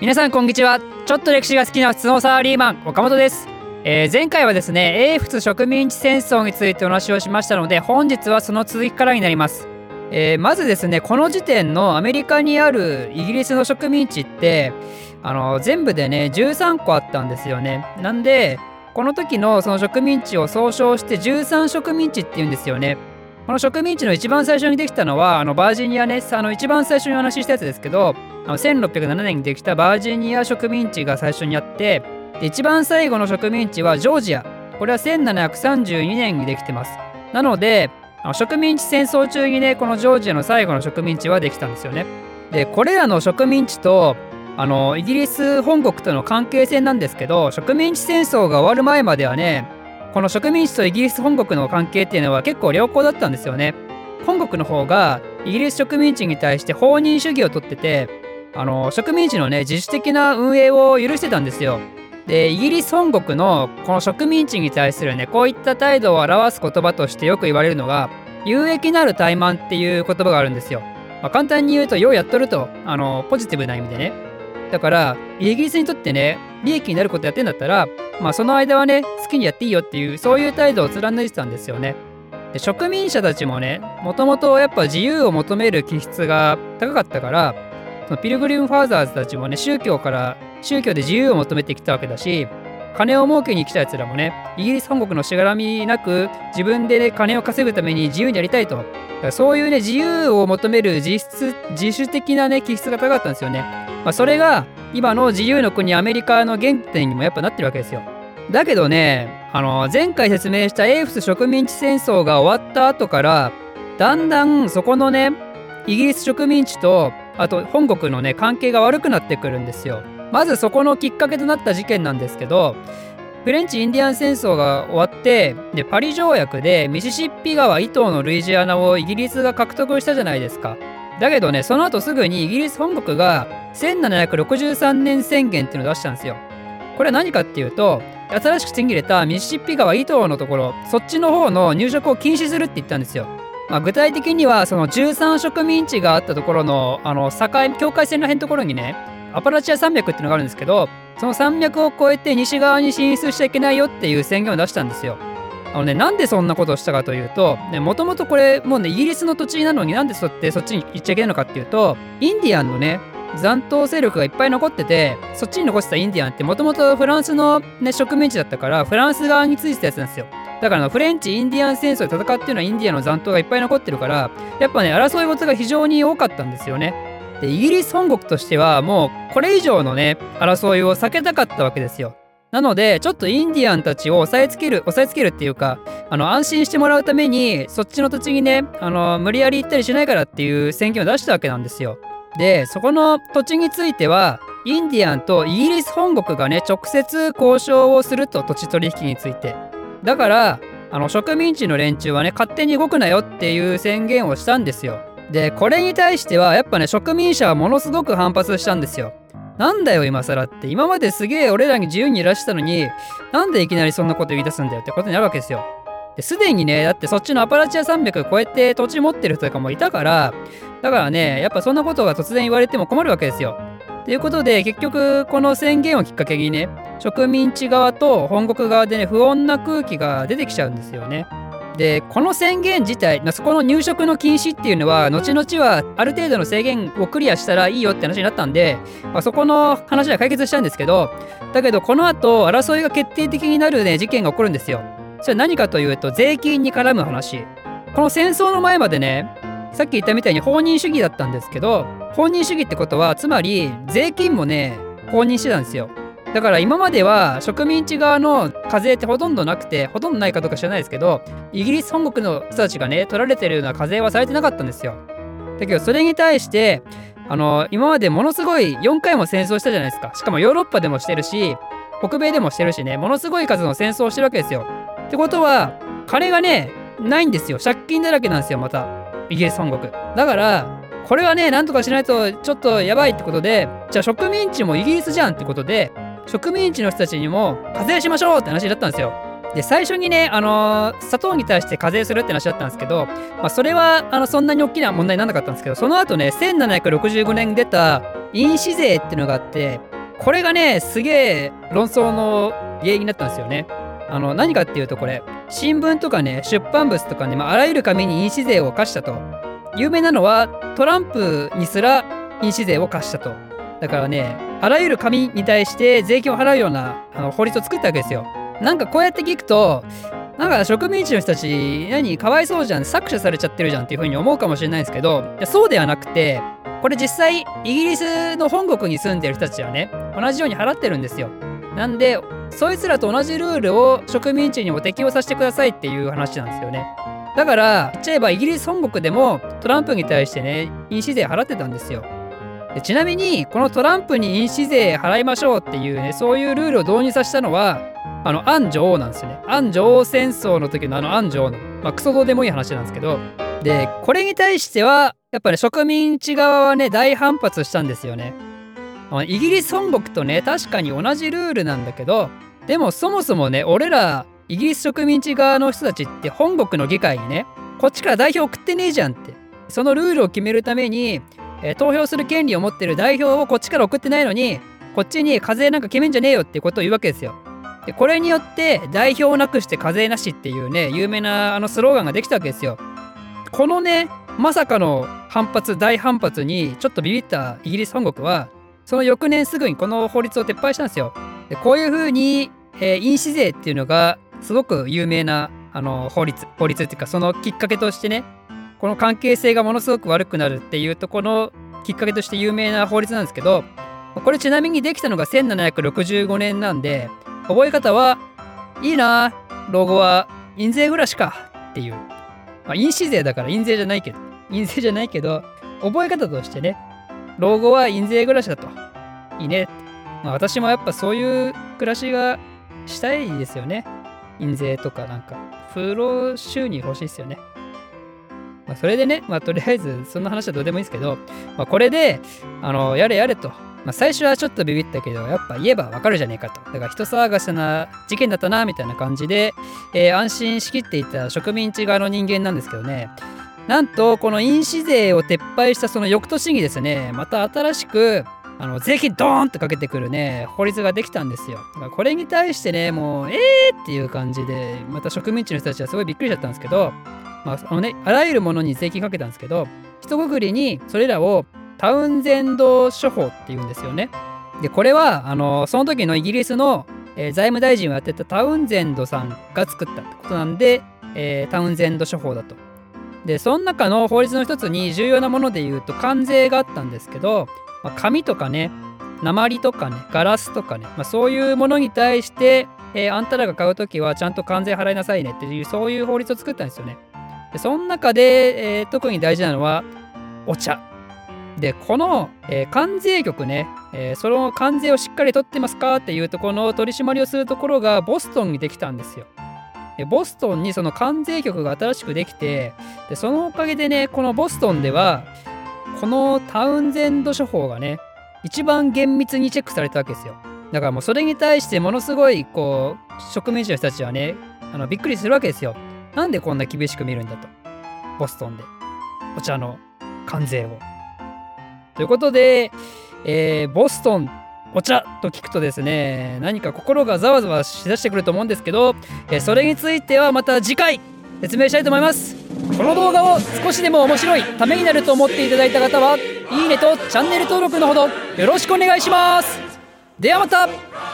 皆さんこんにちは。ちょっと歴史が好きな普通のサラリーマン岡本です、えー前回はですね英仏植民地戦争についてお話をしましたので本日はその続きからになります、えーまずですねこの時点のアメリカにあるイギリスの植民地ってあの全部でね13個あったんですよね。なんでこの時のその植民地を総称して13植民地って言うんですよね。この植民地の一番最初にできたのはあのバージニアねあの一番最初にお話ししたやつですけどあの1607年にできたバージニア植民地が最初にあってで一番最後の植民地はジョージア。これは1732年にできてます。なので植民地戦争中にねこのジョージアの最後の植民地はできたんですよね。でこれらの植民地とあのイギリス本国との関係性なんですけど植民地戦争が終わる前まではねこの植民地とイギリス本国の関係っていうのは結構良好だったんですよね。本国の方がイギリス植民地に対して放任主義をとっててあの植民地のね自主的な運営を許してたんですよ。でイギリス本国のこの植民地に対するねこういった態度を表す言葉としてよく言われるのが有益なる怠慢っていう言葉があるんですよ、まあ、簡単に言うとようやっとるとあのポジティブな意味でね。だからイギリスにとってね利益になることやってんだったらまあその間はね好きにやっていいよっていうそういう態度を貫いてたんですよね。で植民者たちもねもともとやっぱ自由を求める気質が高かったからそのピルグリム・ファーザーズたちもね宗教から宗教で自由を求めてきたわけだし金を儲けに来たやつらもねイギリス本国のしがらみなく自分で、ね、金を稼ぐために自由にやりたいと。そういうね自由を求める実質自主的なね気質が高かったんですよね、まあ、それが今の自由の国アメリカの原点にもやっぱなってるわけですよ。だけどねあの前回説明した英仏植民地戦争が終わった後からだんだんそこのねイギリス植民地とあと本国のね関係が悪くなってくるんですよ。まずそこのきっかけとなった事件なんですけどフレンチ・インディアン戦争が終わってでパリ条約でミシシッピ川以東のルイジアナをイギリスが獲得したじゃないですか。だけどねその後すぐにイギリス本国が1763年宣言っていうのを出したんですよ。これは何かっていうと新しく手に入れたミシシッピ川以東のところそっちの方の入植を禁止するって言ったんですよ。まあ、具体的にはその13植民地があったところのあの境境界線らへんところにねアパラチア山脈っていうのがあるんですけどその山脈を越えて西側に進出しちゃいけないよっていう宣言を出したんですよ。あのね、なんでそんなことをしたかというともともとこれもうねイギリスの土地なのになんでそってそっちに行っちゃいけないのかっていうとインディアンのね残党勢力がいっぱい残っててそっちに残してたインディアンってもともとフランスの、ね、植民地だったからフランス側についてたやつなんですよ。だからフレンチ・インディアン戦争で戦っていうのはインディアンの残党がいっぱい残ってるからやっぱね争い事が非常に多かったんですよね。でイギリス本国としてはもうこれ以上のね争いを避けたかったわけですよ。なのでちょっとインディアンたちを押さえつける押さえつけるっていうかあの安心してもらうためにそっちの土地にねあの無理やり行ったりしないからっていう宣言を出したわけなんですよ。でそこの土地についてはインディアンとイギリス本国がね直接交渉をすると土地取引について。だからあの植民地の連中はね勝手に動くなよっていう宣言をしたんですよ。でこれに対してはやっぱね植民者はものすごく反発したんですよ。なんだよ今更って今まですげえ俺らに自由にいらしたのになんでいきなりそんなこと言い出すんだよってことになるわけですよ。ですでにねだってそっちのアパラチア山脈越えて土地持ってる人とかもいたからだからねやっぱそんなことが突然言われても困るわけですよ。ということで結局この宣言をきっかけにね植民地側と本国側でね不穏な空気が出てきちゃうんですよね。でこの宣言自体そこの入植の禁止っていうのは後々はある程度の制限をクリアしたらいいよって話になったんで、まあ、そこの話は解決したんですけどだけどこの後争いが決定的になるね事件が起こるんですよ。それは何かというと税金に絡む話。この戦争の前までねさっき言ったみたいに放任主義だったんですけど放任主義ってことはつまり税金もね放任してたんですよ。だから今までは植民地側の課税ってほとんどなくてほとんどないかどうか知らないですけどイギリス本国の人たちがね取られてるような課税はされてなかったんですよ。だけどそれに対してあの今までものすごい4回も戦争したじゃないですかしかもヨーロッパでもしてるし北米でもしてるしねものすごい数の戦争をしてるわけですよ。ってことは金がねないんですよ借金だらけなんですよまたイギリス本国。だからこれはねなんとかしないとちょっとやばいってことでじゃあ植民地もイギリスじゃんってことで植民地の人たちにも課税しましょうって話だったんですよ。で最初にね、あのー砂糖に対して課税するって話だったんですけど、まあ、それはあのそんなに大きな問題にならなかったんですけどその後ね1765年に出た印紙税っていうのがあってこれがねすげえ論争の原因になったんですよね。あの何かっていうとこれ新聞とかね出版物とかね、まあ、あらゆる紙に印紙税を課したと有名なのはトランプにすら印紙税を課したと。だからねあらゆる紙に対して税金を払うようなあの法律を作ったわけですよ。なんかこうやって聞くとなんか植民地の人たち何かわいそうじゃん搾取されちゃってるじゃんっていう風に思うかもしれないんですけどいやそうではなくてこれ実際イギリスの本国に住んでる人たちはね同じように払ってるんですよ。なんでそいつらと同じルールを植民地にも適用させてくださいっていう話なんですよね。だから言っちゃえばイギリス本国でもトランプに対してね印紙税払ってたんですよ。でちなみにこのトランプに印紙税払いましょうっていうねそういうルールを導入させたのはあのアン女王なんですよね。アン女王戦争の時のあのアン女王のまあクソどうでもいい話なんですけど。でこれに対してはやっぱね植民地側はね大反発したんですよね。イギリス本国とね確かに同じルールなんだけどでもそもそもね俺らイギリス植民地側の人たちって本国の議会にねこっちから代表送ってねえじゃんってそのルールを決めるために、えー、投票する権利を持ってる代表をこっちから送ってないのにこっちに課税なんか決めんじゃねえよってことを言うわけですよ。でこれによって代表をなくして課税なしっていうね有名なあのスローガンができたわけですよ。このねまさかの反発大反発にちょっとビビったイギリス本国はその翌年すぐにこの法律を撤廃したんですよ。でこういうふうに、えー、印紙税っていうのがすごく有名なあの法律法律っていうかそのきっかけとしてねこの関係性がものすごく悪くなるっていうとこのきっかけとして有名な法律なんですけどこれちなみにできたのが1765年なんで覚え方はいいな老後は印税暮らしかっていう、まあ、印紙税だから印税じゃないけど印税じゃないけど覚え方としてね老後は印税暮らしだと。いいね、まあ、私もやっぱそういう暮らしがしたいですよね。印税とかなんか。風呂収入欲しいですよね。まあ、それでね、まあ、とりあえずそんな話はどうでもいいですけど、まあ、これであのやれやれと。まあ、最初はちょっとビビったけど、やっぱ言えばわかるじゃねえかと。だから人騒がせな事件だったな、みたいな感じで、えー、安心しきっていた植民地側の人間なんですけどね。なんと、この印紙税を撤廃したその翌年にですね、また新しく、あの税金ドーンとかけてくるね、法律ができたんですよ。だからこれに対してね、もう、えーっていう感じで、また植民地の人たちはすごいびっくりしちゃったんですけど、まあ、あのね、あらゆるものに税金かけたんですけど、一括りにそれらをタウンゼンド処方っていうんですよね。でこれはあのその時のイギリスの、えー、財務大臣をやってたタウンゼンドさんが作ったってことなんで、えー、タウンゼンド処方だと。でその中の法律の一つに重要なもので言うと関税があったんですけど、まあ、紙とかね鉛とかねガラスとかね、まあ、そういうものに対して、えー、あんたらが買う時はちゃんと関税払いなさいねっていうそういう法律を作ったんですよね。でその中で、えー、特に大事なのはお茶で、この、えー、関税局ね、えー、その関税をしっかり取ってますかっていうとこの取り締まりをするところがボストンにできたんですよ。ボストンにその関税局が新しくできてで、そのおかげでね、このボストンでは、このタウンゼンド処方がね、一番厳密にチェックされたわけですよ。だからもうそれに対してものすごいこう植民地の人たちはねあのびっくりするわけですよ。なんでこんな厳しく見るんだと。ボストンで。お茶の関税を。ということで、えー、ボストンお茶と聞くとですね何か心がざわざわしだしてくると思うんですけど、え、それについてはまた次回説明したいと思います。この動画を少しでも面白いためになると思っていただいた方はいいねとチャンネル登録のほどよろしくお願いします。ではまた。